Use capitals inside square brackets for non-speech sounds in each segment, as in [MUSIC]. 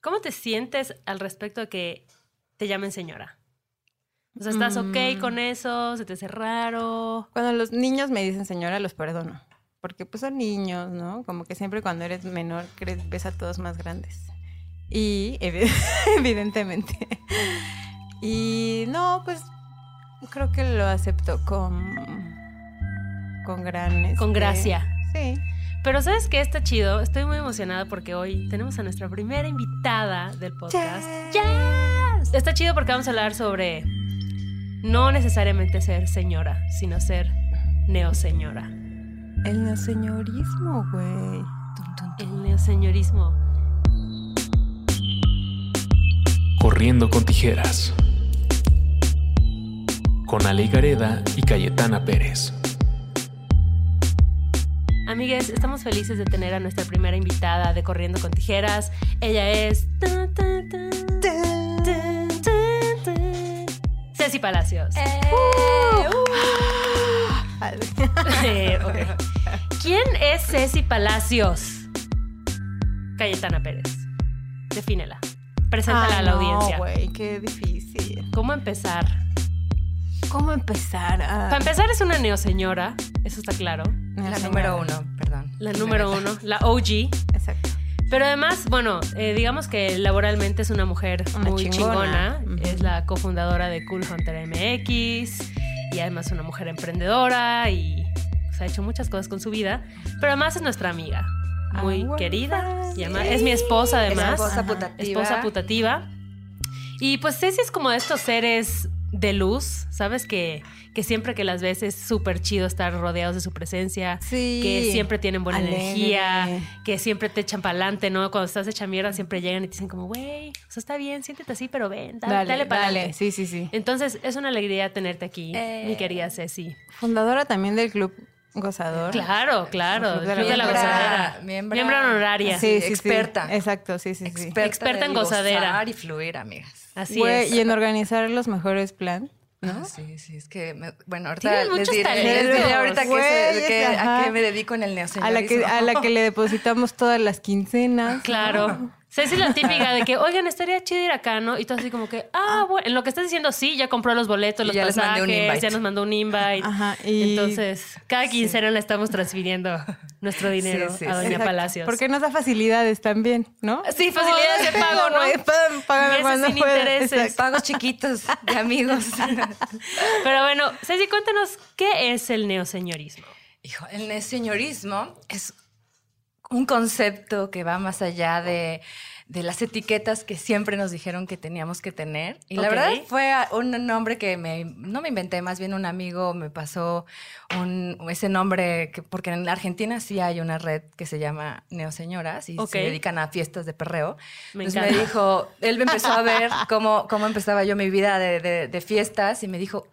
¿Cómo te sientes al respecto de que te llamen señora? O sea, ¿estás ok Mm. con eso? ¿Se te hace raro? Cuando los niños me dicen señora, los perdono. Porque pues son niños, ¿no? Como que siempre cuando eres menor crees, ves a todos más grandes. Y evi- [LAUGHS] evidentemente. Y no, pues creo que lo acepto con con gran Con este, gracia. Sí. Pero ¿sabes qué? Está chido. Estoy muy emocionada porque hoy tenemos a nuestra primera invitada del podcast. ¡Yes! Está chido porque vamos a hablar sobre no necesariamente ser señora, sino ser neoseñora. El neoseñorismo, güey. El neoseñorismo. Corriendo con tijeras. Con Ale Gareda y Cayetana Pérez. Amigues, estamos felices de tener a nuestra primera invitada de Corriendo con Tijeras. Ella es... Ceci Palacios. [LAUGHS] Eh, ok. ¿Quién es Ceci Palacios? Cayetana Pérez. Defínela. Preséntala a la no, audiencia. güey, qué difícil. ¿Cómo empezar? ¿Cómo empezar? Ah, Para empezar es una neoseñora, eso está claro. La número uno, perdón. La número uno, la OG. Exacto. Pero además, bueno, eh, digamos que laboralmente es una mujer Una muy chingona. Es la cofundadora de Cool Hunter MX y además una mujer emprendedora y pues, ha hecho muchas cosas con su vida. Pero además es nuestra amiga, muy Ah, querida. y además- es mi esposa además. Esposa putativa. esposa putativa. Y pues Ceci es como de estos seres de luz, ¿sabes? Que, que siempre que las ves es súper chido estar rodeados de su presencia. Sí. Que siempre tienen buena Alegre. energía, que siempre te echan para adelante, ¿no? Cuando estás hecha mierda siempre llegan y te dicen como, güey, o sea, está bien, siéntete así, pero ven, dale, Dale, dale para dale. adelante. Sí, sí, sí. Entonces, es una alegría tenerte aquí, Eh. mi querida Ceci. Fundadora también del Club Gozador. Claro, claro. Club de la Miembra- gozadera. miembra- Miembro honoraria. Sí, Sí, experta. Exacto, sí, sí, sí. Experta, Experta en gozadera. gozar y fluir, amigas. Así Güey, es. Y en organizar los mejores plan. ¿no? Ah, Sí, sí, es que, me- bueno, ahorita Tienes les muchos diré, talentos. les diré ahorita que Güey, que- a qué me dedico en el A neoseñorismo. la, que, a la que le depositamos todas las quincenas. Claro. [LAUGHS] Ceci es la típica de que, oigan, estaría chido ir acá, ¿no? Y tú así como que, ah, bueno, en lo que estás diciendo, sí, ya compró los boletos, los ya pasajes, ya nos mandó un invite. Ajá, y- Entonces, cada quincena le estamos transfiriendo nuestro dinero Sí, sí, a Doña Exacto, Palacios. Porque nos da facilidades también, ¿no? Sí, facilidades de pago, ¿no? Meses cuando sin puedas. intereses. Exacto. Pagos chiquitos de amigos. [LAUGHS] Pero bueno, Ceci, cuéntanos, ¿qué es el neoseñorismo? Hijo, el neoseñorismo es un concepto que va más allá de, de las etiquetas que siempre nos dijeron que teníamos que tener. Y la verdad fue un nombre que me, no me inventé, más bien un amigo me pasó un- ese nombre, que, porque en la Argentina sí hay una red que se llama Neoseñoras y se dedican a fiestas de perreo. Me Entonces me dijo, él me empezó a ver [LAUGHS] cómo, cómo empezaba yo mi vida de, de- de fiestas y me dijo,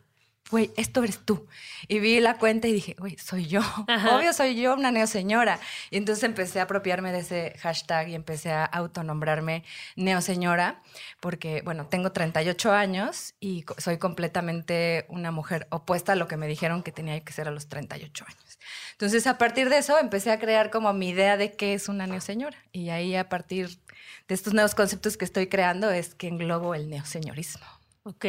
güey, esto eres tú. Y vi la cuenta y dije, güey, soy yo. [LAUGHS] Ajá. Obvio soy yo, una neoseñora. Y entonces empecé a apropiarme de ese hashtag y empecé a autonombrarme neoseñora, porque, bueno, tengo 38 años y soy completamente una mujer opuesta a lo que me dijeron que tenía que ser a los 38 años. Entonces, a partir de eso, empecé a crear como mi idea de qué es una neoseñora. Y ahí, a partir de estos nuevos conceptos que estoy creando, es que englobo el neoseñorismo. Ok.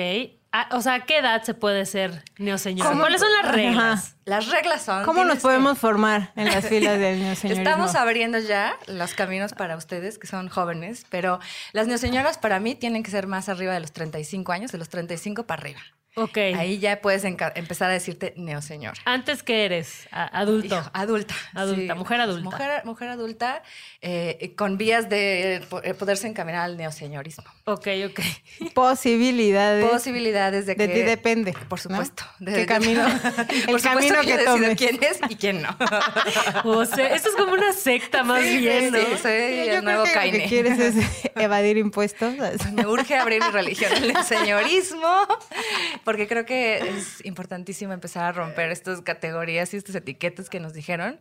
Ah, o sea, ¿a qué edad se puede ser neoseñora? ¿Cómo? ¿Cuáles son las Ajá. reglas? Las reglas son... ¿Cómo nos que- podemos formar en las [LAUGHS] filas del neoseñorismo? Estamos abriendo ya los caminos para ustedes que son jóvenes, pero las neoseñoras para mí tienen que ser más arriba de los 35 años, de los 35 para arriba. Ok. Ahí ya puedes empezar a decirte neoseñora. Antes que eres adulto. Hijo, adulta. Adulta, mujer adulta. Mujer, mujer adulta eh, con vías de eh, poderse encaminar al neoseñorismo. Ok, ok. [LAUGHS] Posibilidades. Posibilidades de, de que... ti depende. Por ¿no? supuesto. De- ¿Qué de- camino? [LAUGHS] El camino que decido tomes. quién es y quién no. [LAUGHS] O sea, esto es como una secta más Sí, bien, ¿no? sí, soy Yo el nuevo creo que lo Caine. que quieres es evadir impuestos. Me urge abrir mi religión, el señorismo, porque creo que es importantísimo empezar a romper estas categorías y estas etiquetas que nos dijeron.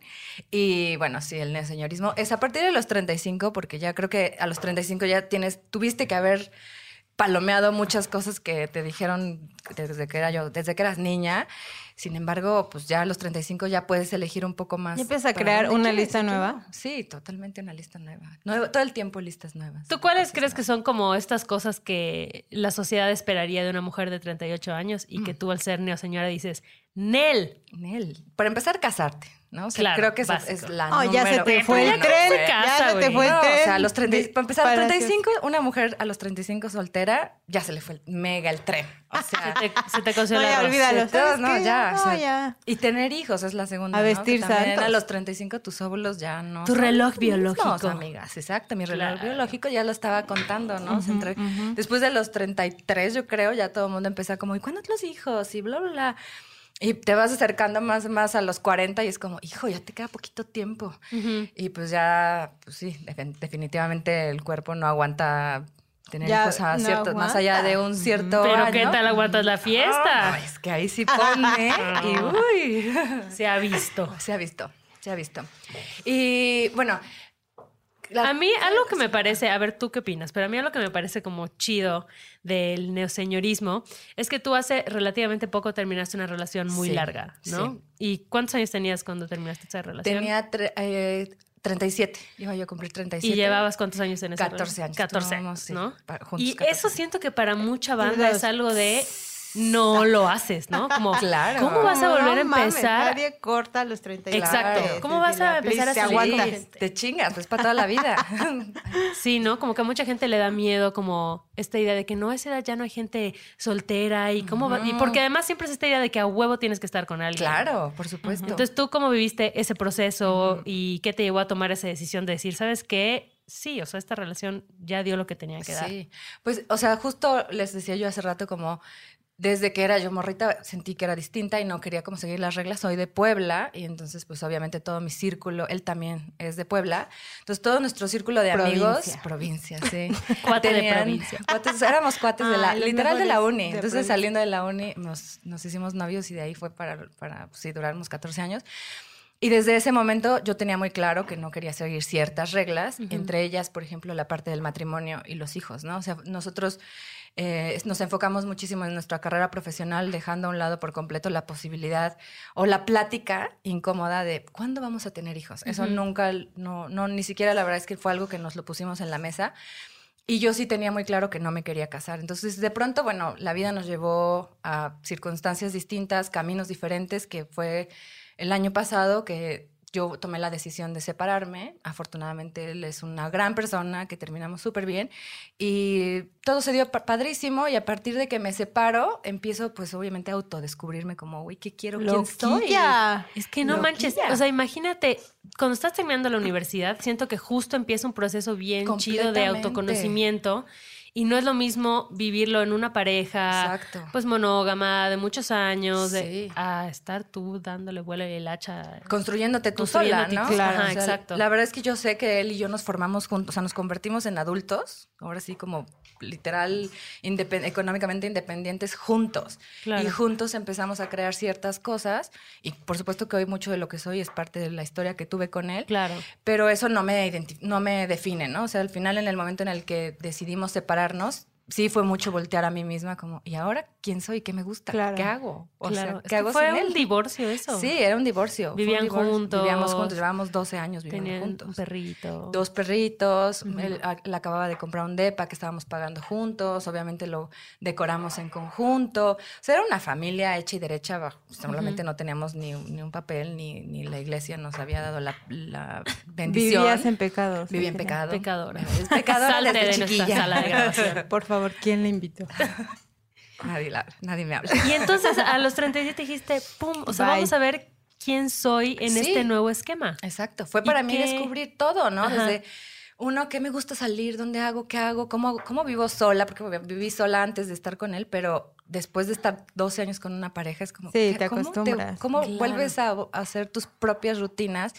Y bueno, sí, el neoseñorismo es a partir de los 35, porque ya creo que a los 35 ya tienes, tuviste que haber palomeado muchas cosas que te dijeron desde que era yo, desde que eras niña. Sin embargo, pues ya a los 35 ya puedes elegir un poco más. ¿Ya empiezas a crear una quieres lista y nueva? Sí, totalmente una lista nueva. Nuevo- todo el tiempo listas nuevas. ¿Tú cuáles crees que son como estas cosas que la sociedad esperaría de una mujer de 38 años y Mm. que tú al ser neoseñora dices, Nel? Nel. Para empezar, casarte, ¿no? O sea, Claro, creo que esa es la Oh, ya se te fue el no tren. ya se te fue el No, tren. o sea, a los 30, de- para empezar, a los para- 35, una mujer a los 35 soltera, ya se le fue el- mega el tren. O sea, Se te, se te coció No, el ya, olvídalo. Sí, todos, ¿sabes no, ya, No, o sea, ya. Y tener hijos es la segunda. A ¿no? Que vestir también santos. A los 35 tus óvulos ya no. Tu reloj los biológico. mismos, amigas, exacto. Mi reloj Claro. biológico ya lo estaba contando, ¿no? O sea, entre- Después de los 33, yo creo, ya todo el mundo empezó como, ¿y cuándo los hijos? Y bla, bla, bla. Y te vas acercando más, más a los 40 y es como, hijo, ya te queda poquito tiempo. Y pues ya, pues sí, defin- definitivamente el cuerpo no aguanta tener Ya hijos a no cierto, más allá de un cierto Pero año. ¿qué tal aguantas la fiesta? Ah, es que ahí sí [LAUGHS] pone y uy. Se ha visto. Se ha visto, se ha visto. Y bueno, la- A mí [LAUGHS] algo que me parece, a ver tú qué opinas, pero a mí algo que me parece como chido del neoseñorismo es que tú hace relativamente poco terminaste una relación muy Sí, larga, ¿no? sí. ¿Y cuántos años tenías cuando terminaste esa relación? tenía tre- eh, 37, iba yo a cumplir 37. ¿Y llevabas cuántos años en esa 14 relación? años. 14 Llevábamos, sí, ¿no? juntos y 14 eso siento que para mucha banda es algo de no lo haces, ¿no? Como, [LAUGHS] Claro. ¿cómo vas a volver a mames, empezar? nadie corta los 30. Exacto. Claro. ¿Cómo vas a empezar a salir te chingas, pues para toda la vida. [LAUGHS] Sí, ¿no? Como que a mucha gente le da miedo como esta idea de que no, a esa edad ya no hay gente soltera y cómo va- Y porque además siempre es esta idea de que a huevo tienes que estar con alguien. claro, por supuesto. Entonces, ¿tú cómo viviste ese proceso y qué te llevó a tomar esa decisión de decir, ¿sabes qué? Sí, o sea, esta relación ya dio lo que tenía que dar. Sí, pues, o sea, justo les decía yo hace rato como desde que era yo morrita sentí que era distinta y no quería como seguir las reglas. Soy de Puebla y entonces pues obviamente todo mi círculo, él también es de Puebla. Entonces todo nuestro círculo de amigos, Provincia. provincia, sí. [LAUGHS] Cuate de provincia. cuates- éramos cuates de la, literal de la uni. de Entonces provincia. saliendo de la uni nos, nos hicimos novios y de ahí fue para, para pues, sí, durarnos 14 años. Y desde ese momento yo tenía muy claro que no quería seguir ciertas reglas, entre ellas, por ejemplo, la parte del matrimonio y los hijos, ¿no? O sea, nosotros eh, nos enfocamos muchísimo en nuestra carrera profesional, dejando a un lado por completo la posibilidad o la plática incómoda de cuándo vamos a tener hijos. Eso nunca, no, no, ni siquiera la verdad es que fue algo que nos lo pusimos en la mesa. Y yo sí tenía muy claro que no me quería casar. Entonces, de pronto, bueno, la vida nos llevó a circunstancias distintas, caminos diferentes, que fue el año pasado que yo tomé la decisión de separarme. Afortunadamente, él es una gran persona, que terminamos súper bien. Y todo se dio pa- padrísimo. Y a partir de que me separo, empiezo, pues, obviamente, a autodescubrirme como, güey, ¿qué quiero? ¿Quién soy? Loquilla. Es que no manches, Loquilla. o sea, imagínate, cuando estás terminando la universidad, siento que justo empieza un proceso bien chido de autoconocimiento y no es lo mismo vivirlo en una pareja, Exacto. pues monógama, de muchos años, de, Sí. a estar tú dándole vuelo y el hacha. construyéndote tú Construyéndote sola, ¿no? claro, ajá, exacto. La verdad es que yo sé que él y yo nos formamos juntos, o sea, nos convertimos en adultos, ahora sí como literal independ- económicamente independientes juntos. Claro. Y juntos empezamos a crear ciertas cosas y por supuesto que hoy mucho de lo que soy es parte de la historia que tuve con él. Claro. Pero eso no me, no me define, ¿no? O sea, al final, en el momento en el que decidimos separarnos, sí fue mucho voltear a mí misma como, ¿y ahora quién soy? ¿Qué me gusta? Claro. ¿Qué hago? O claro. sea, Es ¿qué que hago fue sin un él? divorcio eso. Sí, era un divorcio. un Vivían divorcio. juntos. Vivíamos juntos, llevábamos 12 años viviendo Tenían juntos. un perrito. Dos perritos, él, a- él acababa de comprar un depa que estábamos pagando juntos, obviamente lo decoramos en conjunto. O sea, era una familia hecha y derecha, bajo- solamente no teníamos ni, un- ni un papel, ni, ni la iglesia nos había dado la, la [LAUGHS] bendición. Vivías en pecados. Vivía en pecado. Pecadora. Es pecadora [LAUGHS] Salte desde de nuestra chiquilla. sala de grabación. [LAUGHS] Por favor, ¿quién le invitó? [LAUGHS] nadie, la- nadie me habla. Y entonces a los 37 dijiste, pum, o sea, Bye. vamos a ver quién soy en Sí. este nuevo esquema. Exacto, fue ¿Y para mí qué? descubrir todo, ¿no? Ajá. Desde uno, ¿qué me gusta salir? ¿Dónde hago? ¿Qué hago? ¿Cómo, ¿Cómo vivo sola? Porque viví sola antes de estar con él, pero después de estar 12 años con una pareja es como... Sí, ¿qué- te cómo acostumbras. ¿Cómo Claro. vuelves a, a hacer tus propias rutinas?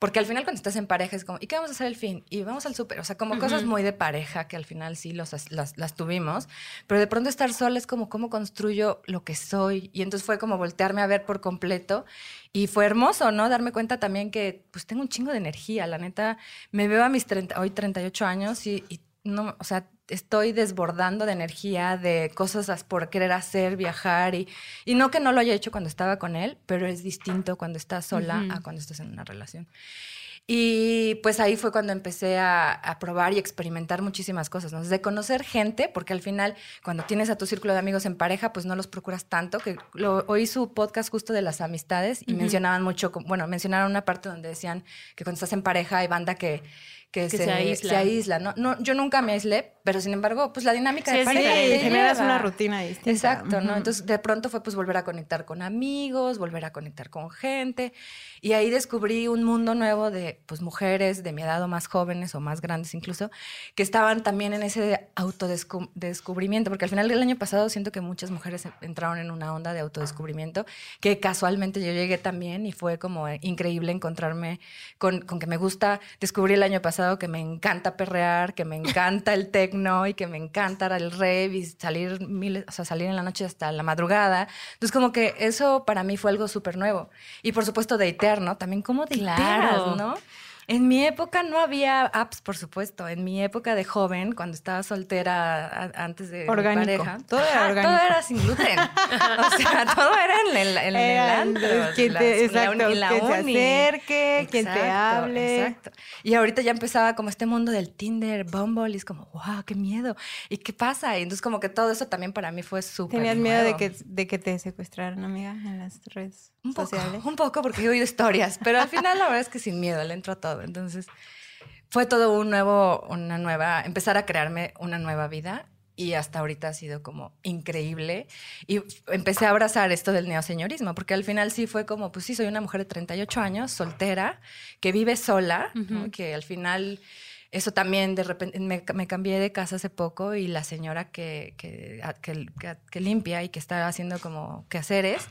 Porque al final cuando estás en pareja es como, ¿y qué vamos a hacer al fin? Y vamos al súper. O sea, como cosas muy de pareja que al final sí los, las, las tuvimos. Pero de pronto estar sola es como, ¿cómo construyo lo que soy? Y entonces fue como voltearme a ver por completo. Y fue hermoso, ¿no? Darme cuenta también que pues tengo un chingo de energía. La neta, me veo a mis 30, hoy 38 años y, y no, o sea, estoy desbordando de energía, de cosas as- por querer hacer, viajar y, y no que no lo haya hecho cuando estaba con él, pero es distinto cuando estás sola a cuando estás en una relación. Y pues ahí fue cuando empecé a, a probar y experimentar muchísimas cosas, ¿no? Desde conocer gente, porque al final cuando tienes a tu círculo de amigos en pareja, pues no los procuras tanto, que lo, oí su podcast justo de las amistades y mencionaban mucho, bueno, mencionaron una parte donde decían que cuando estás en pareja hay banda que, que, Que se, se aísla. se aísla, ¿no? no Yo nunca me aislé, pero sin embargo, pues la dinámica Sí, de pareja te generas una rutina distinta. Exacto, ¿no? Entonces, de pronto fue pues volver a conectar con amigos, volver a conectar con gente. Y ahí descubrí un mundo nuevo de pues mujeres de mi edad o más jóvenes o más grandes incluso, que estaban también en ese autodescubrimiento, porque al final del año pasado siento que muchas mujeres entraron en una onda de autodescubrimiento, que casualmente yo llegué también y fue como increíble encontrarme con, con que me gusta, descubrí el año pasado que me encanta perrear, que me encanta el tecno y que me encanta el rave y salir, miles, o sea, salir en la noche hasta la madrugada. Entonces como que eso para mí fue algo súper nuevo. Y por supuesto datear, ¿no? También cómo dateas, Claro. ¿no? En mi época no había apps, por supuesto. En mi época de joven, cuando estaba soltera a- antes de mi Orgánico. pareja, Todo era orgánico. todo era sin gluten. o sea, [LAUGHS] todo era en el, en el antro, quien te, exacto, uni- la quien se uni. acerque, quien te hable. Exacto. Y ahorita ya empezaba como este mundo del Tinder, Bumble, y es como, wow, qué miedo. ¿Y qué pasa? Y entonces como que todo eso también para mí fue súper ¿Tenías miedo de que, de que te secuestraran, amiga, en las redes Un poco, sociales? un poco, porque he oído historias, pero al final la verdad es que sin miedo le entro a todo. Entonces, fue todo un nuevo, una nueva, empezar a crearme una nueva vida y hasta ahorita ha sido como increíble. Y empecé a abrazar esto del neoseñorismo, porque al final sí fue como, pues sí, soy una mujer de 38 años, soltera, que vive sola, que al final... Eso también, de repente, me, me cambié de casa hace poco y la señora que, que, que- que- que limpia y que está haciendo como quehaceres,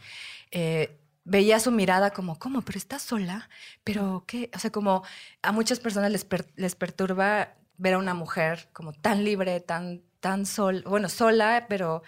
eh, veía su mirada como, ¿cómo? ¿Pero estás sola? ¿Pero qué? O sea, como a muchas personas les, les perturba ver a una mujer como tan libre, tan, tan sol, bueno, sola, pero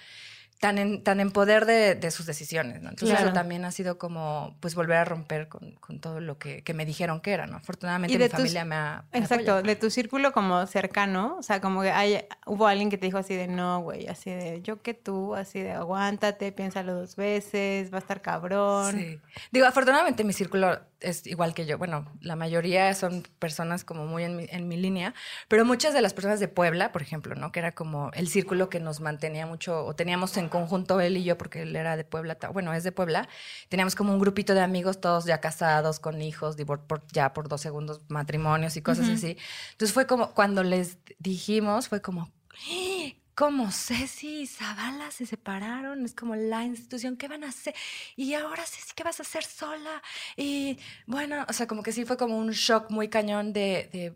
tan en, tan en poder de, de sus decisiones, ¿no? Entonces Claro. eso también ha sido como, pues, volver a romper con, con todo lo que, que me dijeron que era, ¿no? Afortunadamente mi familia me ha... me Exacto, apoya. de tu círculo como cercano, o sea, como que hay, hubo alguien que te dijo así de no, güey, así de yo que tú, así de aguántate, piénsalo dos veces, va a estar cabrón. Sí. Digo, afortunadamente mi círculo es igual que yo. Bueno, la mayoría son personas como muy en mi, en mi línea, pero muchas de las personas de Puebla, por ejemplo, ¿no? Que era como el círculo que nos mantenía mucho, o teníamos en conjunto él y yo, porque él era de Puebla, bueno, es de Puebla, teníamos como un grupito de amigos, todos ya casados, con hijos, por, ya por dos segundos matrimonios y cosas así. Entonces fue como, cuando les dijimos, fue como, "¡Ah! Como Ceci y Zavala se separaron, es como la institución, ¿qué van a hacer? Y ahora Ceci, ¿qué vas a hacer sola? Y bueno, o sea, como que sí fue como un shock muy cañón de, de,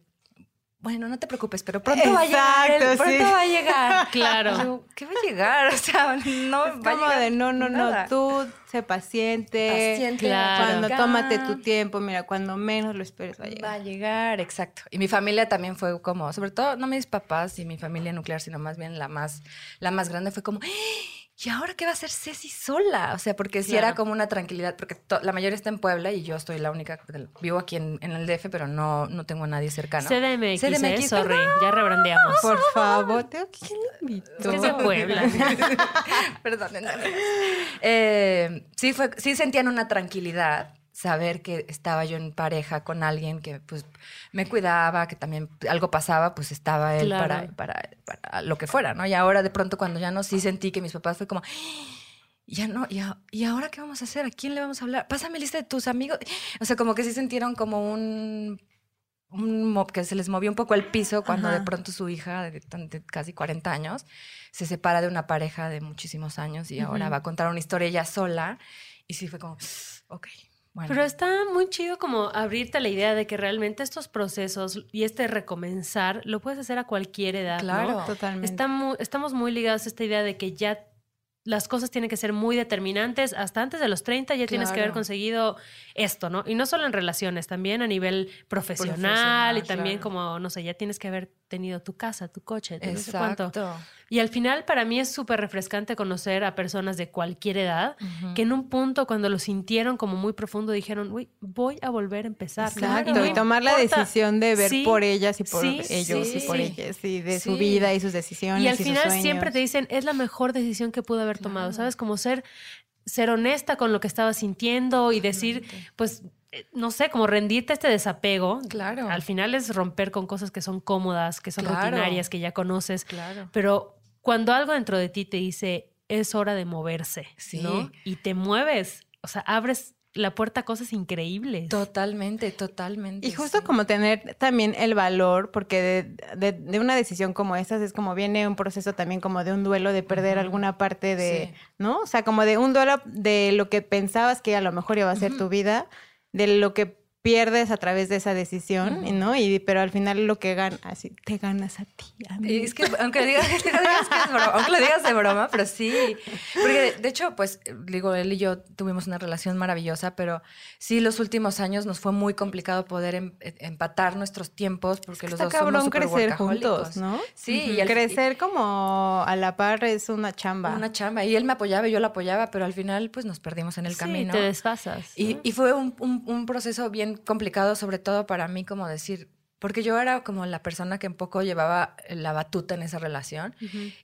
bueno, no te preocupes, pero pronto va a llegar, el- Exacto, pronto sí. va a llegar. [LAUGHS] Claro. Yo, ¿Qué va a llegar? [LAUGHS] O sea, no Es va a como llegar de no, no, nada. no, tú sé paciente, Paciente, Claro. cuando tómate tu tiempo, mira, cuando menos lo esperes va a Va llegar. a llegar, exacto. Y mi familia también fue como, sobre todo no mis papás y mi familia nuclear, sino más bien la más, la más grande fue como, "¡Ah! ¿Y ahora qué va a hacer Ceci sola? O sea, porque sí Claro. era como una tranquilidad, porque la mayoría está en Puebla y yo estoy la única, vivo aquí en, en el DF, pero no, no tengo a nadie cercano. CDMX, ¿eh? CDMX, sorry, ya rebrandeamos. Por favor, te ¿quién lo invitó? Es que es de Puebla. [LAUGHS] Perdónenme. Eh, sí, fue, sí sentían una tranquilidad saber que estaba yo en pareja con alguien que pues me cuidaba, que también algo pasaba, pues estaba él Claro. para, para, para lo que fuera, ¿no? Y ahora de pronto cuando ya no, sí sentí que mis papás fue como, ya no, ya, ¿y ahora qué vamos a hacer? ¿A quién le vamos a hablar? Pásame lista de tus amigos. O sea, como que sí sintieron como un, un que se les movió un poco el piso cuando Ajá. de pronto su hija de, de casi 40 años se separa de una pareja de muchísimos años y ahora Ujú. va a contar una historia ella sola. Y sí fue como, ok, bueno. Pero está muy chido como abrirte a la idea de que realmente estos procesos y este recomenzar lo puedes hacer a cualquier edad. ¿no? Claro. Totalmente. Está mu- estamos muy ligados a esta idea de que ya las cosas tienen que ser muy determinantes. Hasta antes de los 30 ya tienes que haber conseguido esto, ¿no? Y no solo en relaciones, también a nivel profesional, Profesional, y también claro. como, no sé, ya tienes que haber tenido tu casa, tu coche, tu no sé cuánto. Y al final para mí es súper refrescante conocer a personas de cualquier edad que en un punto cuando lo sintieron como muy profundo dijeron, uy, voy a volver a empezar. ¿no? Exacto, no y tomar la decisión de ver Sí, por ellas y por sí, ellos sí, y por sí. ellas y de su vida y sus decisiones. Y al final sueños. siempre te dicen, es la mejor decisión que pude haber tomado, ¿sabes? Como ser, ser honesta con lo que estaba sintiendo y decir, pues, eh, no sé, como rendirte a este desapego. Claro. Al final es romper con cosas que son cómodas, que son Claro. rutinarias, que ya conoces. Claro. Pero cuando algo dentro de ti te dice, es hora de moverse, Sí. ¿no? Y te mueves, o sea, abres la puerta a cosas increíbles. Totalmente, totalmente. Y justo sí. como tener también el valor, porque de, de- de una decisión como estas es como viene un proceso también como de un duelo de perder alguna parte de, Sí. ¿no? O sea, como de un duelo de lo que pensabas que a lo mejor iba a ser tu vida, de lo que pierdes a través de esa decisión, ¿no? Y pero al final lo que ganas, así te ganas a ti. a mí. Y es que [LAUGHS] aunque digas, que es broma, aunque lo digas de broma, pero sí. Porque de, de hecho, pues, digo, él y yo tuvimos una relación maravillosa, pero sí los últimos años nos fue muy complicado poder em- eh, empatar nuestros tiempos porque los Está dos somos cabrón súper crecer juntos, ¿no? Sí, y al- crecer como a la par es una chamba. Una chamba. Y él me apoyaba y yo lo apoyaba, pero al final, pues, nos perdimos en el Sí, camino. te desfasas. Y, ¿no? y fue un, un- un proceso bien complicado, sobre todo para mí, como decir, porque yo era como la persona que un poco llevaba la batuta en esa relación.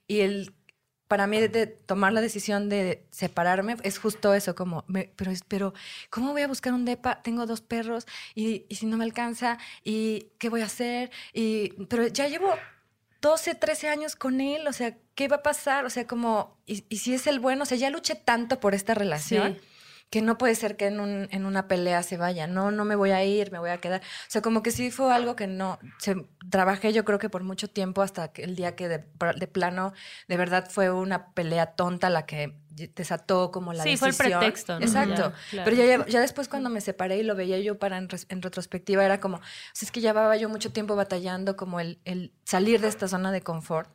Y el, para mí, de tomar la decisión de separarme es justo eso, como, me- pero, pero, ¿cómo voy a buscar un depa? Tengo dos perros y, y si no me alcanza, ¿y qué voy a hacer? Y, pero ya llevo 12, 13 años con él, o sea, ¿qué va a pasar? O sea, como, y, y si es el bueno, o sea, ya luché tanto por esta relación. Sí. Que no puede ser que en, un- en una pelea se vaya. No, no me voy a ir, me voy a quedar. O sea, como que sí fue algo que no. Se, trabajé yo creo que por mucho tiempo hasta el día que de, de plano, de verdad fue una pelea tonta la que desató como la Sí, fue el decisión. pretexto, ¿no? Exacto. Ya, claro. Pero ya, ya después cuando me separé y lo veía yo para en, retrospectiva, era como, o sea, es que llevaba yo mucho tiempo batallando como el, el salir de esta zona de confort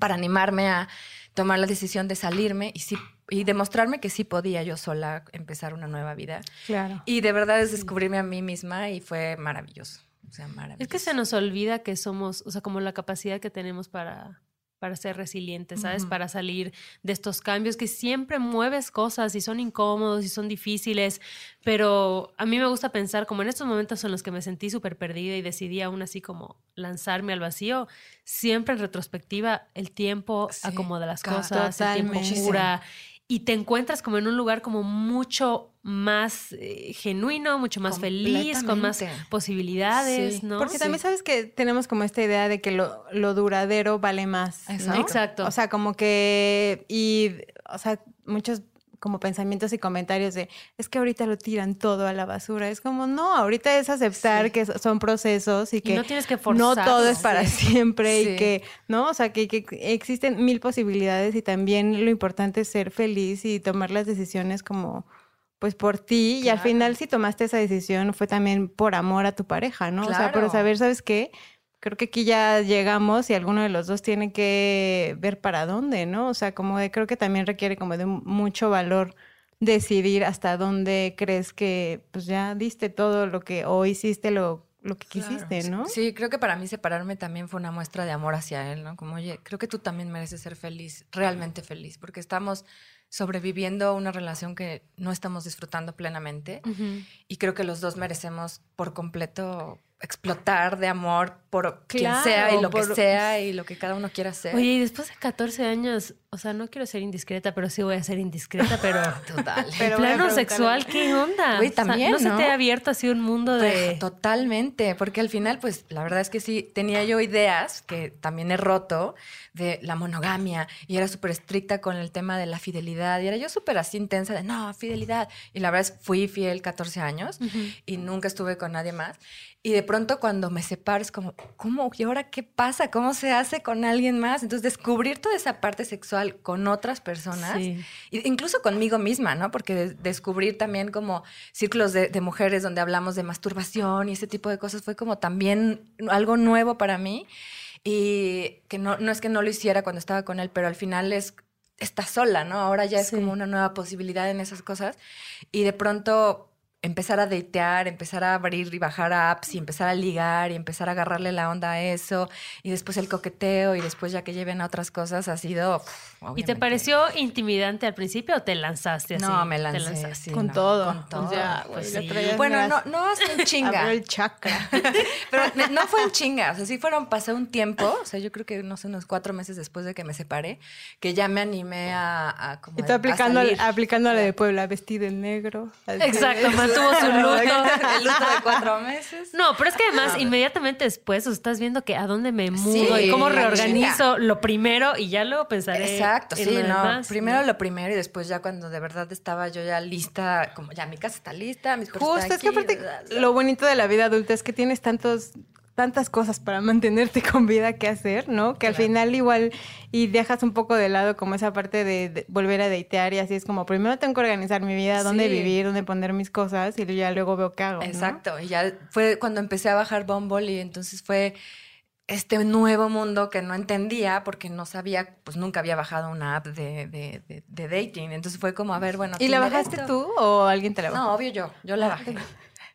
para animarme a tomar la decisión de salirme y sí y demostrarme que sí podía yo sola empezar una nueva vida. Claro. Y de verdad es descubrirme a mí misma y fue maravilloso. O sea, maravilloso. Es que se nos olvida que somos, o sea, como la capacidad que tenemos para, para ser resilientes, ¿sabes? Para salir de estos cambios que siempre mueves cosas y son incómodos y son difíciles, pero a mí me gusta pensar como en estos momentos en los que me sentí súper perdida y decidí aún así como lanzarme al vacío, siempre en retrospectiva el tiempo Sí, acomoda las cosas, el tiempo cura y te encuentras como en un lugar como mucho más eh, genuino, mucho más feliz, con más posibilidades, Sí, ¿no? Porque también sabes que tenemos como esta idea de que lo, lo duradero vale más. ¿no? Exacto. Exacto. O sea, como que. Y, o sea, muchos como pensamientos y comentarios de es que ahorita lo tiran todo a la basura. Es como, no, ahorita es aceptar Sí. que so- son procesos y que no tienes que no forzar. todo es para [LAUGHS] siempre Sí. y que, ¿no? O sea, que, que existen mil posibilidades y también lo importante es ser feliz y tomar las decisiones como pues por ti y al final si tomaste esa decisión fue también por amor a tu pareja, ¿no? O sea, por saber, ¿sabes qué? Creo que aquí ya llegamos y alguno de los dos tiene que ver para dónde, ¿no? O sea, como de creo que también requiere como de mucho valor decidir hasta dónde crees que pues ya diste todo lo que o hiciste lo, lo que Claro. quisiste, ¿no? Sí, creo que para mí separarme también fue una muestra de amor hacia él, ¿no? Como, oye, creo que tú también mereces ser feliz, realmente feliz, porque estamos sobreviviendo una relación que no estamos disfrutando plenamente y creo que los dos merecemos por completo explotar de amor por quien Claro, sea y lo que por- sea y lo que cada uno quiera hacer. Oye, y después de 14 años, o sea, no quiero ser indiscreta, pero sí voy a ser indiscreta, pero [LAUGHS] Total. Pero el plano sexual, ¿qué onda? Güey, O sea, también, ¿no, se ¿no? te ha abierto así un mundo Pues, de... Totalmente, porque al final, pues la verdad es que sí, tenía yo ideas que también he roto de la monogamia y era súper estricta con el tema de la fidelidad y era yo súper así intensa de no, fidelidad. Y la verdad es fui fiel 14 años y nunca estuve con nadie más. Y de pronto cuando me separo es como, ¿cómo? ¿Y ahora qué pasa? ¿Cómo se hace con alguien más? Entonces descubrir toda esa parte sexual con otras personas Sí. Incluso conmigo misma, ¿no? Porque de- descubrir también como círculos de, de mujeres donde hablamos de masturbación y ese tipo de cosas fue como también algo nuevo para mí. Y que no, no es que no lo hiciera cuando estaba con él, pero al final es está sola, ¿no? Ahora ya es Sí. como una nueva posibilidad en esas cosas. Y de pronto empezar a datear, empezar a abrir y bajar apps y empezar a ligar y empezar a agarrarle la onda a eso y después el coqueteo y después ya que lleven a otras cosas ha sido... pff, ¿Y te pareció intimidante al principio o te lanzaste así? No, me Te lancé lanzaste. Con no, todo. Con todo. O sea, pues sí. Bueno, no, no así en [LAUGHS] chinga. abrió el chakra. [LAUGHS] Pero me- no fue en chinga, o sea, sí fueron, pasé un tiempo, o sea, yo creo que, no sé, unos cuatro meses después de que me separé, que ya me animé a, a como Y tú a- aplicando, a la de Puebla, vestido en negro. así. [LAUGHS] Mantuvo su luto. El luto de cuatro meses. No, pero es que además, inmediatamente después, estás viendo que a dónde me mudo Sí, y cómo reorganizo lo primero y ya luego pensaré. Exacto, en sí, lo no. demás, primero ¿no? lo primero y después ya cuando de verdad estaba yo ya lista, como ya mi casa está lista, mis cosas Justo, están es que aparte lo bonito de la vida adulta es que tienes tantos tantas cosas para [LAUGHS] mantenerte con vida que hacer, ¿no? Que al final igual y dejas un poco de lado como esa parte de, de volver a datear y así es como primero tengo que organizar mi vida, dónde Sí. vivir, dónde poner mis cosas y ya luego veo qué hago. ¿no? Exacto, y ya fue cuando empecé a bajar Bumble y entonces fue este nuevo mundo que no entendía porque no sabía, pues nunca había bajado una app de, de, de- de dating. Entonces fue como, a ver, bueno. ¿Y la bajaste esto. tú o alguien te la bajó? No, obvio yo, yo la bajé.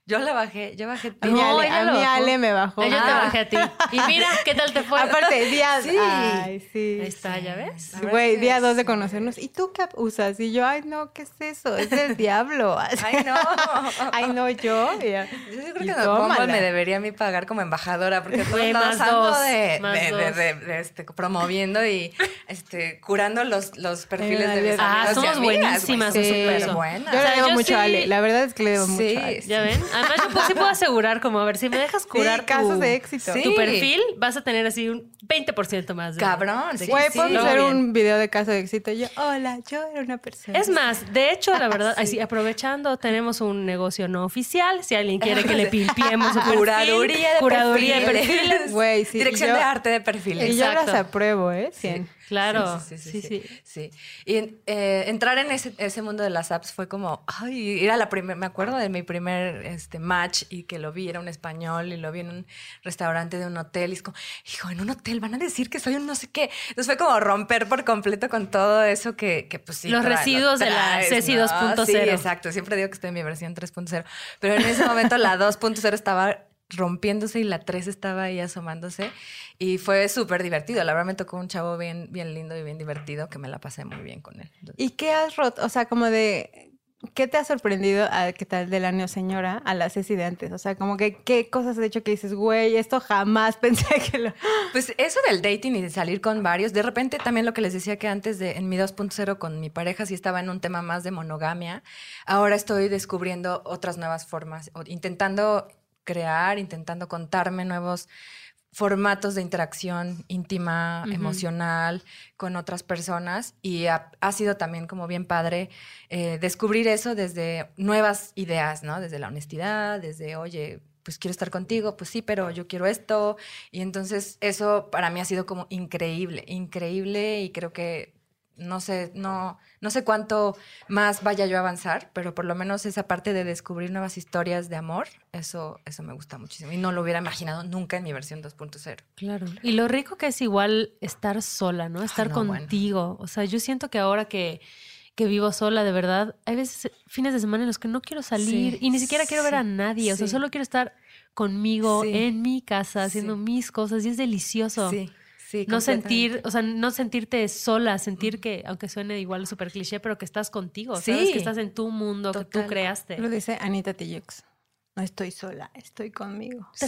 Yo la bajé, yo bajé. A mí, No, Ale, ella a lo mí bajó. Ale me bajó. Yo te Ah. bajé a ti. Y mira, ¿qué tal te fue? Aparte, día... [LAUGHS] Sí. Ay, sí. Ahí está, ¿ya ves? Güey, día dos de conocernos. ¿Y tú qué usas? Y yo, ay, no, ¿qué es eso? Es del [LAUGHS] diablo. Ay, no. [LAUGHS] Ay, no, yo. Ya. Yo creo Y que no, me debería a mí pagar como embajadora porque ando dos, de, este, promoviendo y este, curando los, los perfiles de mis Ah, amigos y somos amigas, buenísimas Súper buenas. Yo O sea, le debo mucho a Ale. La verdad es que le debo mucho a Ale. ¿Ya ven? Además, yo pues, sí puedo asegurar, como a ver, si me dejas curar Sí, casos tu, de éxito. tu perfil, vas a tener así un 20% más de. Cabrón, de Güey, podemos hacer bien. un video de caso de éxito. Yo, hola, yo era una persona. Es más, de hecho, la [LAUGHS] verdad, así, aprovechando, tenemos un negocio no oficial. Si alguien quiere que le [LAUGHS] pimpiemos su perfil, Curaduría de curaduría de perfiles. perfiles. Güey, sí. Dirección yo- de arte de perfiles. Y yo las Exacto. apruebo, ¿eh? Cien. Claro. Sí, sí, sí. Y eh, entrar en ese, mundo de las apps fue como, ay, era la primera, me acuerdo de mi primer este, match y que lo vi, era un español y lo vi en un restaurante de un hotel y es como, hijo, en un hotel van a decir que soy un no sé qué. Entonces fue como romper por completo con todo eso que, que pues sí. Los residuos de la ¿no? 2.0. Sí, exacto. Siempre digo que estoy en mi versión 3.0. Pero en ese momento la 2.0 estaba rompiéndose y la 3 estaba ahí asomándose y fue súper divertido. La verdad me tocó un chavo bien, bien lindo y bien divertido que me la pasé muy bien con él. ¿Y qué has roto? O sea, como de. ¿Qué te ha sorprendido, a, qué tal, de la neoseñora a la Ceci de antes? O sea, como que, ¿qué cosas has hecho que dices, güey, esto jamás [LAUGHS] pensé que lo. Pues eso del dating y de salir con varios, de repente también lo que les decía que antes de en mi 2.0 con mi pareja sí estaba en un tema más de monogamia. Ahora estoy descubriendo otras nuevas formas, o intentando crear, intentando contarme nuevos formatos de interacción íntima, emocional con otras personas y ha, ha sido también como bien padre eh, descubrir eso desde nuevas ideas, ¿no? Desde la honestidad, desde, oye, pues quiero estar contigo, pues sí, pero yo quiero esto. Y entonces eso para mí ha sido como increíble, increíble y creo que no sé, no, no sé cuánto más vaya yo a avanzar, pero por lo menos esa parte de descubrir nuevas historias de amor, eso, eso me gusta muchísimo. Y no lo hubiera imaginado nunca en mi versión 2.0. Claro. Y lo rico que es igual estar sola, ¿no? Estar no, bueno. contigo. O sea, yo siento que ahora que, que vivo sola, de verdad, hay veces fines de semana en los que no quiero salir Sí, y ni siquiera quiero ver a nadie. O sea, solo quiero estar conmigo en mi casa haciendo mis cosas y es delicioso. Sí, sí. No sentir, o sea, no sentirte sola, sentir que, aunque suene igual súper cliché, pero que estás contigo, ¿sabes? Que estás en tu mundo, que tú creaste. Lo dice Anita Tillux. No estoy sola, estoy conmigo. Sí.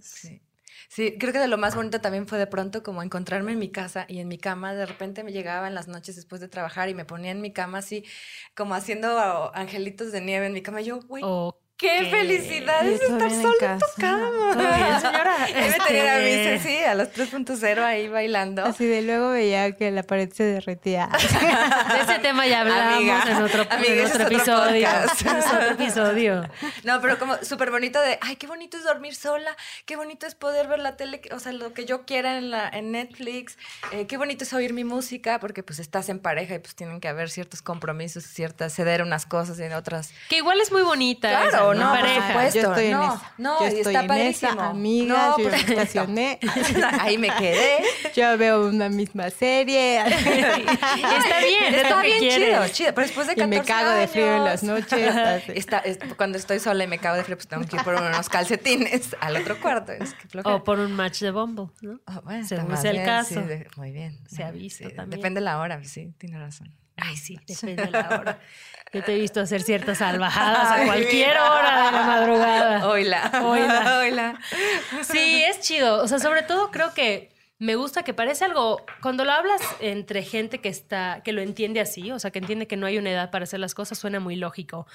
Sí. Sí, creo que de lo más bonito también fue de pronto como encontrarme en mi casa y en mi cama de repente me llegaba en las noches después de trabajar y me ponía en mi cama así como haciendo angelitos de nieve en mi cama. Y yo, güey. Qué felicidad es estar bien en en tu cama. Bien, señora. Ahí me tenían a mí, Este- sí, a los 3.0 ahí bailando. Así de luego veía que la pared se derretía. [LAUGHS] De ese tema ya hablamos Amiga, en otro, amiga, en otro episodio. [LAUGHS] es otro episodio. No, pero como súper bonito de, ay, qué bonito es dormir sola, qué bonito es poder ver la tele, o sea, lo que yo quiera en, la, en Netflix, eh, qué bonito es oír mi música, porque pues estás en pareja y pues tienen que haber ciertos compromisos, ciertas, ceder unas cosas y en otras. Que igual es muy bonita. Claro, esa, no, por Pareja. supuesto. Yo estoy no, en esa. no, yo y estoy está en padrísimo. esa, amiga. No, yo me supuesto. estacioné. [LAUGHS] Ahí me quedé. Yo veo una misma serie. [LAUGHS] Está bien, es Está bien chido, chido. Pero después de Y 14 me cago de frío en las años- noches. [LAUGHS] Está- es- cuando estoy sola y me cago de frío, pues tengo que ir por unos calcetines al otro cuarto. Es que. O por un match de Bumble, ¿no? Ah, bueno, según sea el bien, caso. sí, de- muy bien. Se ha visto Sí, también. Depende de la hora, sí, tiene razón. Ay, sí, depende de la hora. [LAUGHS] Yo te he visto hacer ciertas salvajadas a cualquier hora de la madrugada. Oila. Oila. [LAUGHS] Oila. Sí, es chido. O sea, sobre todo creo que me gusta que parece algo. Cuando lo hablas entre gente que está, que lo entiende así, o sea, que entiende que no hay una edad para hacer las cosas, suena muy lógico.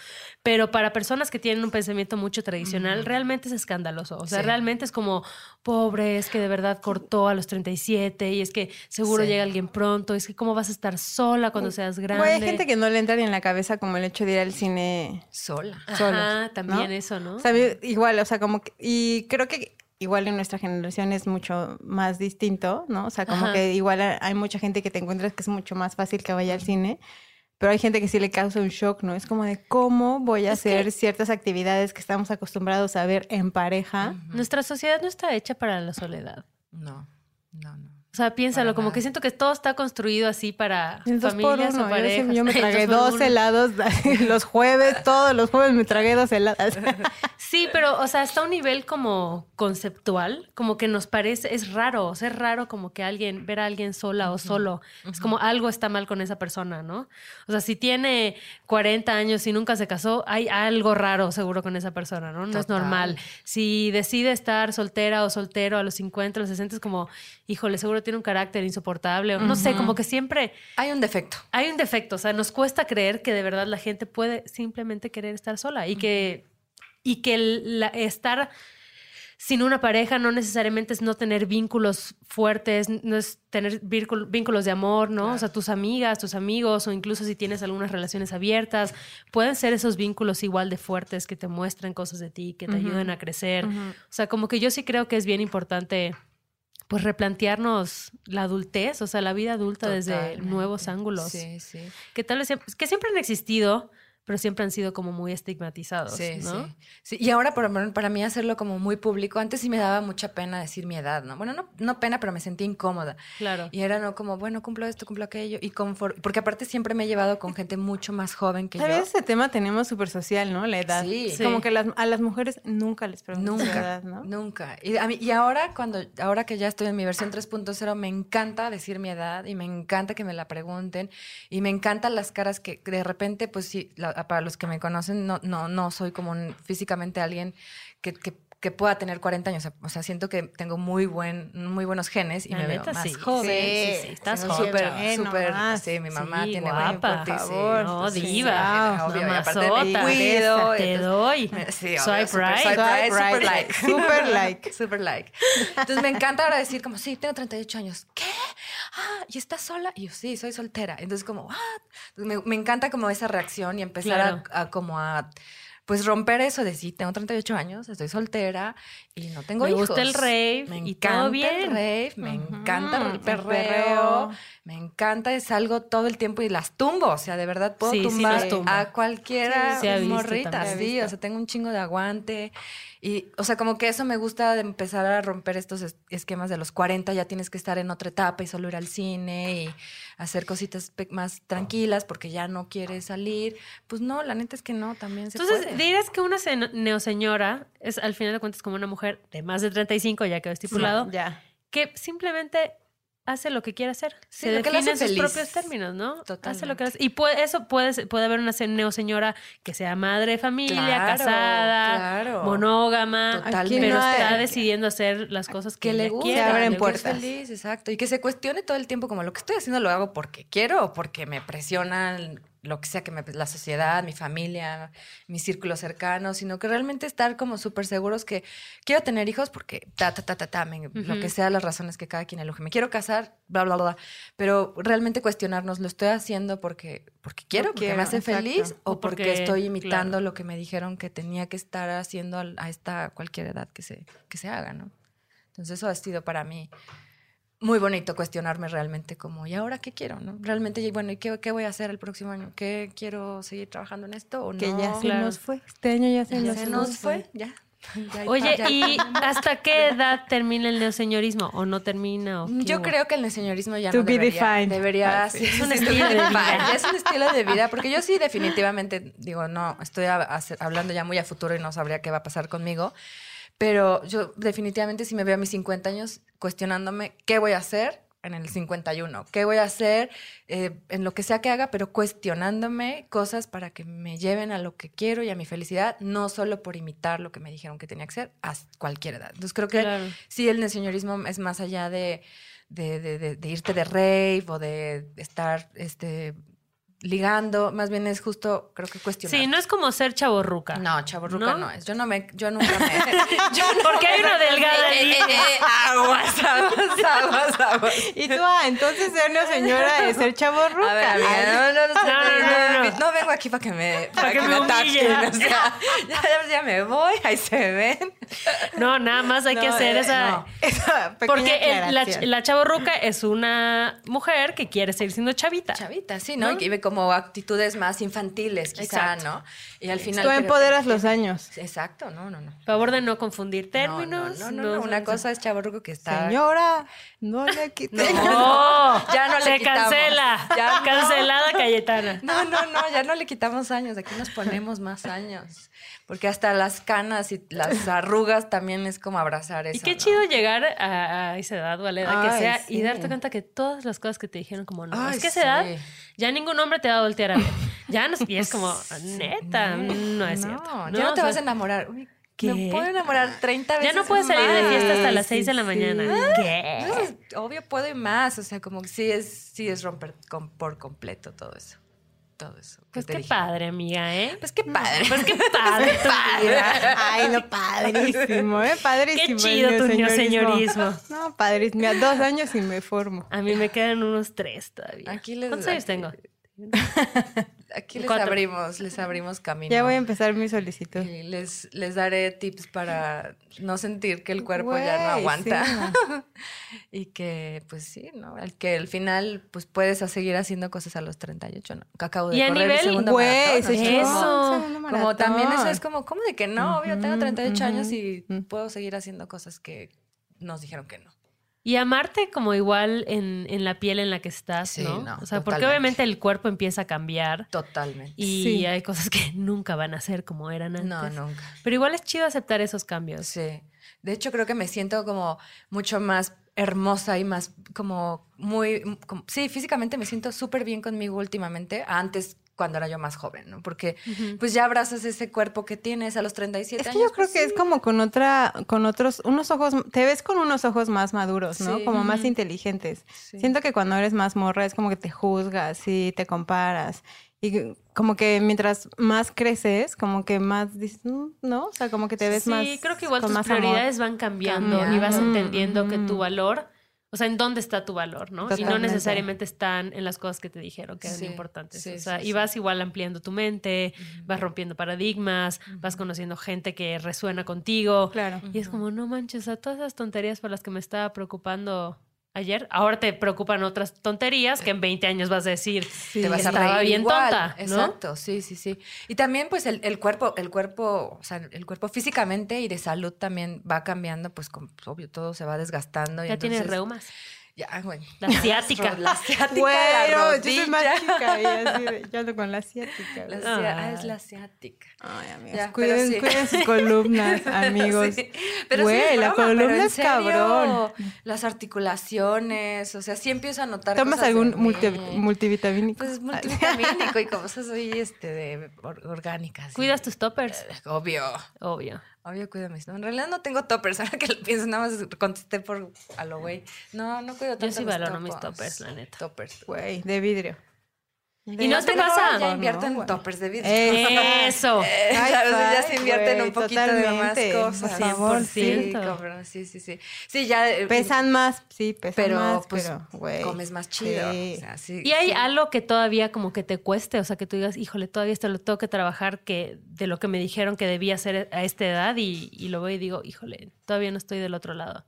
Pero para personas que tienen un pensamiento mucho tradicional, realmente es escandaloso. O sea, Sí. realmente es como, pobre, es que de verdad cortó a los 37 y es que seguro Sí. llega alguien pronto. Es que cómo vas a estar sola cuando seas grande. Güey, hay gente que no le entra ni en la cabeza como el hecho de ir al cine Sola. Ajá, solos, también ¿no? eso, ¿no? O sea, igual, o sea, como que, y creo que igual en nuestra generación es mucho más distinto, ¿no? O sea, como Ajá. que igual hay mucha gente que te encuentras que es mucho más fácil que vaya al cine, pero hay gente que sí le causa un shock, ¿no? Es como de cómo voy a Es que- hacer ciertas actividades que estamos acostumbrados a ver en pareja. Nuestra sociedad no está hecha para la soledad. No, no, no. O sea, piénsalo, como que siento que todo está construido así para familias o Yo, parejas. sí- yo me [LAUGHS] tragué dos uno. helados [LAUGHS] los jueves, todos los jueves me tragué dos helados. [LAUGHS] Sí, pero, o sea, está a un nivel como conceptual, como que nos parece, es raro, o sea, es raro como que alguien, ver a alguien sola o solo, es como algo está mal con esa persona, ¿no? O sea, si tiene 40 años y nunca se casó, hay algo raro seguro con esa persona, ¿no? No es normal. Si decide estar soltera o soltero a los 50, a los 60, es como, híjole, seguro tiene un carácter insoportable, o no sé, como que siempre... Hay un defecto. Hay un defecto, o sea, nos cuesta creer que de verdad la gente puede simplemente querer estar sola y que, y que la- estar sin una pareja no necesariamente es no tener vínculos fuertes, no es tener vínculo- vínculos de amor, ¿no? O sea, tus amigas, tus amigos o incluso si tienes algunas relaciones abiertas, pueden ser esos vínculos igual de fuertes que te muestran cosas de ti, que te ayuden a crecer. O sea, como que yo sí creo que es bien importante pues replantearnos la adultez, o sea, la vida adulta desde nuevos ángulos Sí, sí. que tal vez que siempre han existido, pero siempre han sido como muy estigmatizados, Sí, ¿no? sí. Sí, Y ahora por, para mí hacerlo como muy público, antes sí me daba mucha pena decir mi edad, ¿no? Bueno, no, no pena, pero me sentía incómoda. Claro. Y era no como, bueno, cumplo esto, cumplo aquello. Y confor- porque aparte siempre me he llevado con gente mucho más joven que yo. ¿Sabes? Ese tema tenemos súper social, ¿no? La edad. Sí. Es Como Sí. que las- a las mujeres nunca les preguntan Nunca, edad, ¿no? nunca. Y, a mí- y ahora, cuando, ahora que ya estoy en mi versión 3.0, me encanta decir mi edad y me encanta que me la pregunten y me encantan las caras que de repente, pues sí, la- para los que me conocen, no, no, no soy como un- físicamente alguien que, que- que pueda tener 40 años. O sea, siento que tengo muy, buen, muy buenos genes y La me veo neta, más sí. joven. Sí, sí, sí, estás. Súper, súper, sí, mi mamá Sí, tiene guapa, buen favor. No, Sí, diva, obvio, y aparte me mamazota, cuido, te entonces- doy. Sí, obvio, Swipe super, right. swipe Swipe right, super like. [LAUGHS] Super like. Super like. Entonces me encanta ahora decir como, sí, tengo 38 años. ¿Qué? Ah, ¿y estás sola? Y yo, sí, soy soltera. Entonces como, ¿what? Entonces, me, me encanta como esa reacción y empezar a- Claro. a, como a, pues romper eso de sí, tengo 38 años, estoy soltera y no tengo Me hijos. gusta el rave Me y todo encanta bien. el rave, me encanta el perreo, me encanta, salgo todo el tiempo y las tumbo, o sea, de verdad puedo Sí, tumbar a cualquiera Sí, morrita, sí, o sea, tengo un chingo de aguante y, o sea, como que eso me gusta de empezar a romper estos es- esquemas de los 40, ya tienes que estar en otra etapa y solo ir al cine y hacer cositas pe- más tranquilas porque ya no quieres salir. Pues no, la neta es que no, también se Entonces, puede. dirías que una se- neoseñora es al final de cuentas como una mujer de más de 35, ya quedó estipulado, Ya. que simplemente hace lo que quiere hacer. Sí, se lo que le define en sus feliz. propios términos, ¿no? Hace lo Totalmente. que hace. Y puede, eso puede, puede haber una se- neoseñora que sea madre de familia, Claro, casada, claro. monógama, Totalmente. pero está decidiendo hacer las cosas que, que le gusta, quiere. Abren que es puertas. feliz, exacto. Y que se cuestione todo el tiempo como lo que estoy haciendo lo hago porque quiero o porque me presionan lo que sea que me, la sociedad, mi familia, mi círculo cercano, sino que realmente estar como súper seguros que quiero tener hijos porque ta, ta, ta, ta, ta, me- lo que sea las razones que cada quien elige. Me quiero casar, bla, bla, bla, pero realmente cuestionarnos, ¿lo estoy haciendo porque, porque quiero, porque quiero, me hace exacto. feliz o O porque, porque, estoy imitando claro. lo que me dijeron que tenía que estar haciendo a esta cualquier edad que se, que se haga, ¿no? Entonces eso ha sido para mí muy bonito cuestionarme realmente como, ¿y ahora qué quiero? ¿no? Realmente, bueno, ¿y qué, qué voy a hacer el próximo año? ¿Qué quiero seguir trabajando en esto o no? Que ya se Claro. nos fue. Este año ya se, Ya nos, se fue. nos fue, ya. Ya Oye, ya- ¿y hasta qué edad termina el neoseñorismo? ¿O no termina? O Yo hubo? creo que el señorismo ya To no be debería, defined. debería Ah, sí. Es un estilo de vida. es un estilo de vida, porque yo sí definitivamente digo, no, estoy a- hace- hablando ya muy a futuro y no sabría qué va a pasar conmigo, pero yo definitivamente sí me veo a mis 50 años cuestionándome qué voy a hacer en el 51, qué voy a hacer eh, en lo que sea que haga, pero cuestionándome cosas para que me lleven a lo que quiero y a mi felicidad, no solo por imitar lo que me dijeron que tenía que ser a cualquier edad. Entonces creo que Claro. sí, el señorismo es más allá de, de, de- de- de irte de rave o de estar este, ligando, más bien es justo, creo que cuestionar. Sí, no es como ser chaborruca. No, chaborruca ¿No? no, es. Yo no me, yo nunca me. [LAUGHS] yo no Porque hay una delgada Eh, eh, línea. eh, aguas, aguas, aguas, aguas. Y tú, ah, entonces ser una señora es ser chavorruca. A ver, amiga, no, no, no, No, no, no, no. no vengo aquí para que me, para que que me me ataquen. O sea, ya, ya me voy, ahí se ven. No, nada más hay que hacer eh, esa... no. Esa pequeña Porque el- la, la chavorruca es una mujer que quiere seguir siendo chavita. Chavita, sí, ¿no? ¿No? Y que vive como actitudes más infantiles, quizá, Exacto. ¿no? Y al final. Tú empoderas que- los años. Exacto, no, no, no. Favor de no confundir No, términos. No, no, no, no, Una cosa es chaborruco que está. Señora, no le quite. [LAUGHS] No, Ya no le se quitamos. cancela. Ya no. Cancelada Cayetana. No, no, no, ya no le quitamos años, aquí nos ponemos más años. Porque hasta las canas y las [LAUGHS] arrugas también es como abrazar eso. Y qué ¿no? chido llegar a, a esa edad o a la edad que sea sí. y darte cuenta que todas las cosas que te dijeron como no, Ay, es que a esa sí. edad ya ningún hombre te va a voltear a ver. [LAUGHS] Ya no, y es como, neta, no es cierto. No, ¿no? ya no O te sea, vas a enamorar. Uy, ¿Qué? Me puedo enamorar 30 veces. Ya no puedes salir de más. fiesta hasta las Sí, 6 de la sí. mañana. ¿Qué? Entonces, obvio puedo y más, o sea, como que sí es, sí es romper con- por completo todo eso. Todo eso. que Pues qué dije. padre, amiga, ¿eh? Pues qué padre. Pues qué padre. [LAUGHS] tu vida. Ay, no, padrísimo, ¿eh? Padrísimo. Qué el chido tu neoseñorismo. neoseñorismo. No, padrísimo. Mira, dos años y me formo. A mí me quedan unos tres todavía. Aquí les- ¿Cuántos años tengo? [LAUGHS] Aquí les Cuatro. abrimos, les abrimos camino. Ya voy a empezar mi solicitud. Y les, les daré tips para no sentir que el cuerpo ya no aguanta. sí. [LAUGHS] y que, pues sí, ¿no? El que al final, pues puedes seguir haciendo cosas a los 38, ¿no? Que acabo de Y a correr nivel- el segundo Güey, maratón, ¿no? Eso. Como también eso es como, ¿cómo de que no? Obvio, tengo Ujú, 38 años ujú, y ujú. puedo seguir haciendo cosas que nos dijeron que no. Y amarte como igual en, en la piel en la que estás, Sí, ¿no? no, o sea, porque totalmente. obviamente el cuerpo empieza a cambiar Totalmente. y Sí. hay cosas que [LAUGHS] nunca van a ser como eran antes. No, nunca. Pero igual es chido aceptar esos cambios. Sí. De hecho, creo que me siento como mucho más hermosa y más como muy... como- sí, físicamente me siento súper bien conmigo últimamente, antes cuando era yo más joven, ¿no? Porque pues ya abrazas ese cuerpo que tienes a los 37 Es que años. yo creo pues, que es sí. como con otra, con otros, unos ojos, te ves con unos ojos más maduros, ¿no? Sí. Como más inteligentes. Sí. Siento que cuando eres más morra es como que te juzgas y te comparas. Y como que mientras más creces, como que más dices, "Mm", ¿no? O sea, como que te ves sí, más. creo que igual tus más amor. prioridades van cambiando, y vas Cambiando. entendiendo que tu Ujú. valor, o sea, en dónde está tu valor, ¿no? Y no necesariamente están en las cosas que te dijeron que eran Sí, importantes. sí, o sea, sí, y vas igual ampliando tu mente, vas rompiendo paradigmas, vas conociendo gente que resuena contigo. Claro. Y es como, no manches, o sea, todas esas tonterías por las que me estaba preocupando ayer, ahora te preocupan otras tonterías que en 20 años vas a decir, te vas a estaba bien igual. tonta, ¿no? Exacto, sí, sí, sí. Y también, pues, el, el cuerpo, el cuerpo, o sea, el cuerpo físicamente y de salud también va cambiando, pues, con, obvio, todo se va desgastando. y ya tienes reumas. Ya, [LAUGHS] güey. La ciática. La ciática, Güey, la no, yo soy más chica y así, de- yo ando con la asiática. La Ah. ah, es la ciática. Ay, amigos, Ya, cuiden, sí. cuiden sus columnas, [LAUGHS] amigos. Sí, Pero Güey, sí la pero columna es cabrón. Las articulaciones, o sea, sí empiezo a notar ¿Tomas cosas algún multi- multivitamínico? Pues multivitamínico y cosas soy [LAUGHS] este de or- orgánicas. ¿Cuidas tus toppers? Obvio. Obvio. Obvio, cuido mis. No, en realidad no tengo toppers. [LAUGHS] Ahora que lo pienso, nada más contesté por a lo güey. No, no cuido tanto. sí mis valoro mis toppers, la neta. Toppers. Güey, de vidrio. ¿Y no te pasa? Ya No, invierto en toppers de vidrio. Eso. [LAUGHS] Eh, ya se invierten un poquito de más cosas. por favor, sí, sí. sí, sí, sí. Sí, ya. eh, Pesan más, sí, pesan pero más, pues pero, güey. comes más chido. Sí. O sea, sí, ¿Y hay sí. algo que todavía como que te cueste? O sea, que tú digas, híjole, todavía esto lo tengo que trabajar que de lo que me dijeron que debía hacer a esta edad y, y lo veo y digo, híjole, todavía no estoy del otro lado.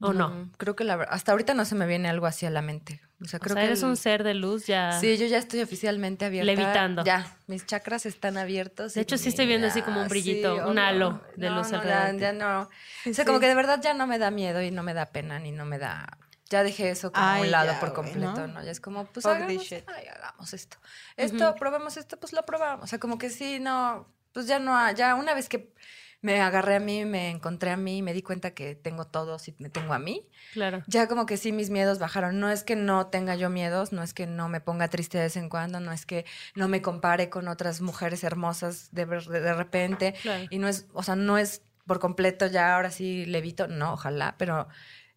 ¿O no? Creo que la hasta ahorita no se me viene algo así a la mente. O sea, O creo sea, que eres el- un ser de luz ya. Sí, yo ya estoy oficialmente abierta. Levitando. Ya, mis chakras están abiertos. De hecho, sí estoy viendo así como un brillito, un halo de No, luz no, alrededor ya, ya no. Sí, o sea, como que de verdad ya no me da miedo y no me da pena ni no me da. Ya dejé eso como a un lado ya, por completo, ¿no? ¿no? Ya es como, pues hagamos, ay, hagamos esto. Esto, probemos esto, pues lo probamos. O sea, como que sí, no, pues ya no, ha- ya una vez que me agarré a mí, me encontré a mí, me di cuenta que tengo todo, si me tengo a mí, Claro. ya como que sí mis miedos bajaron. No es que no tenga yo miedos, no es que no me ponga triste de vez en cuando, no es que no me compare con otras mujeres hermosas de, de, de repente. Claro. Y no es, o sea, no es por completo ya ahora sí levito, no, ojalá, pero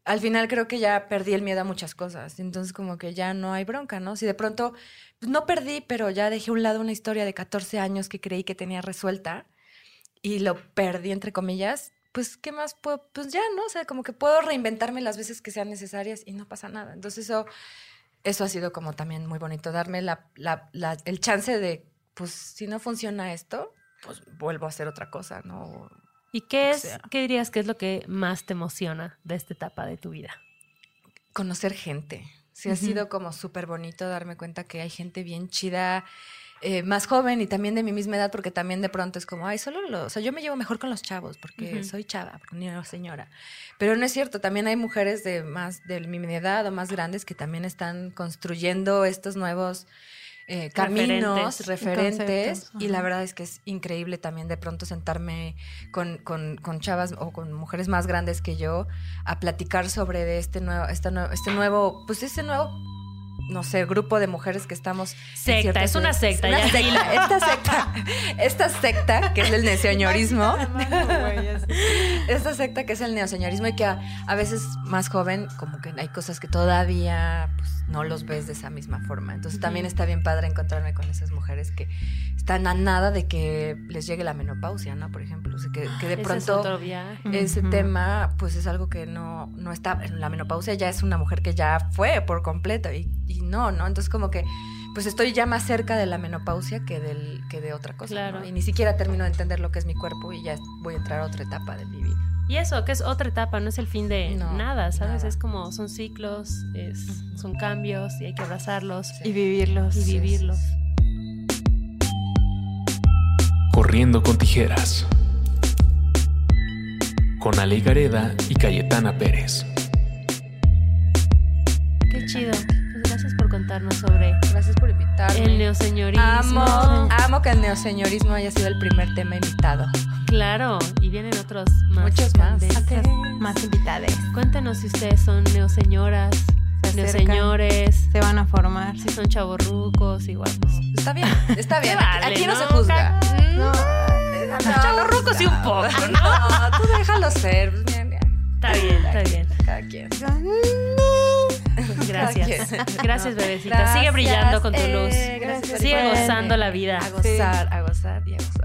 al final creo que ya perdí el miedo a muchas cosas. Entonces como que ya no hay bronca, ¿no? Si de pronto, pues no perdí, pero ya dejé a un lado una historia de 14 años que creí que tenía resuelta y lo perdí, entre comillas, pues, ¿qué más puedo? Pues ya, ¿no? O sea, como que puedo reinventarme las veces que sean necesarias y no pasa nada. Entonces, eso, eso ha sido como también muy bonito, darme la, la- la- el chance de, pues, si no funciona esto, pues vuelvo a hacer otra cosa, ¿no? ¿Y qué O es, sea. qué dirías que es lo que más te emociona de esta etapa de tu vida? conocer gente. Sí, ha Ujú. sido como súper bonito darme cuenta que hay gente bien chida, eh, más joven y también de mi misma edad, porque también de pronto es como, ay, solo los, o sea, yo me llevo mejor con los chavos porque soy chava, porque ni una señora. Pero no es cierto, también hay mujeres de más de mi edad o más grandes que también están construyendo estos nuevos eh, caminos, Referentes. y la verdad es que es increíble también de pronto sentarme con, con- con chavas o con mujeres más grandes que yo a platicar sobre de este nuevo, este nuevo, este nuevo, pues este nuevo, no sé, grupo de mujeres que estamos. Secta, es una edades. secta, Una ya secta, esta secta, esta secta que es el neoseñorismo. Esta secta que es el neoseñorismo y que a, a veces más joven, como que hay cosas que todavía pues, no los ves de esa misma forma. Entonces también está bien padre encontrarme con esas mujeres que están a nada de que les llegue la menopausia, ¿no? Por ejemplo, o sea, que, que de Ese es pronto otro viaje. ese tema pues es algo que no, no está, la menopausia ya es una mujer que ya fue por completo y, y no, ¿no? Entonces como que pues estoy ya más cerca de la menopausia que, del, que de otra cosa, Claro. ¿no? Y ni siquiera termino de entender lo que es mi cuerpo y ya voy a entrar a otra etapa de mi vida. Y eso, que es otra etapa, no es el fin de No, nada, ¿sabes? nada. Es como, son ciclos, es, son cambios y hay que abrazarlos Y vivirlos. y sí, vivirlos. Corriendo con tijeras. Con Ale Gareda y Cayetana Pérez. Qué chido. Pues gracias por contarnos sobre Gracias por invitarme. el neoseñorismo. Amo, amo que el neoseñorismo haya sido el primer tema invitado. Claro, y vienen otros más. Muchos más. Más invitadas. Cuéntanos si ustedes son neoseñoras, neoseñores, Se van a formar. si son chavorrucos, igual. Pues, Está bien, está bien. [LAUGHS] Aquí, vale, aquí no, ¿no? se juzga. No. Los chavorrucos sí un poco, ¿no? No, tú déjalo ser. pues, Está bien, está bien. Cada quien. Gracias. Gracias, bebecita. Gracias, Sigue brillando con tu eh, luz. gracias Sigue gozando la vida. A gozar, a gozar y a gozar.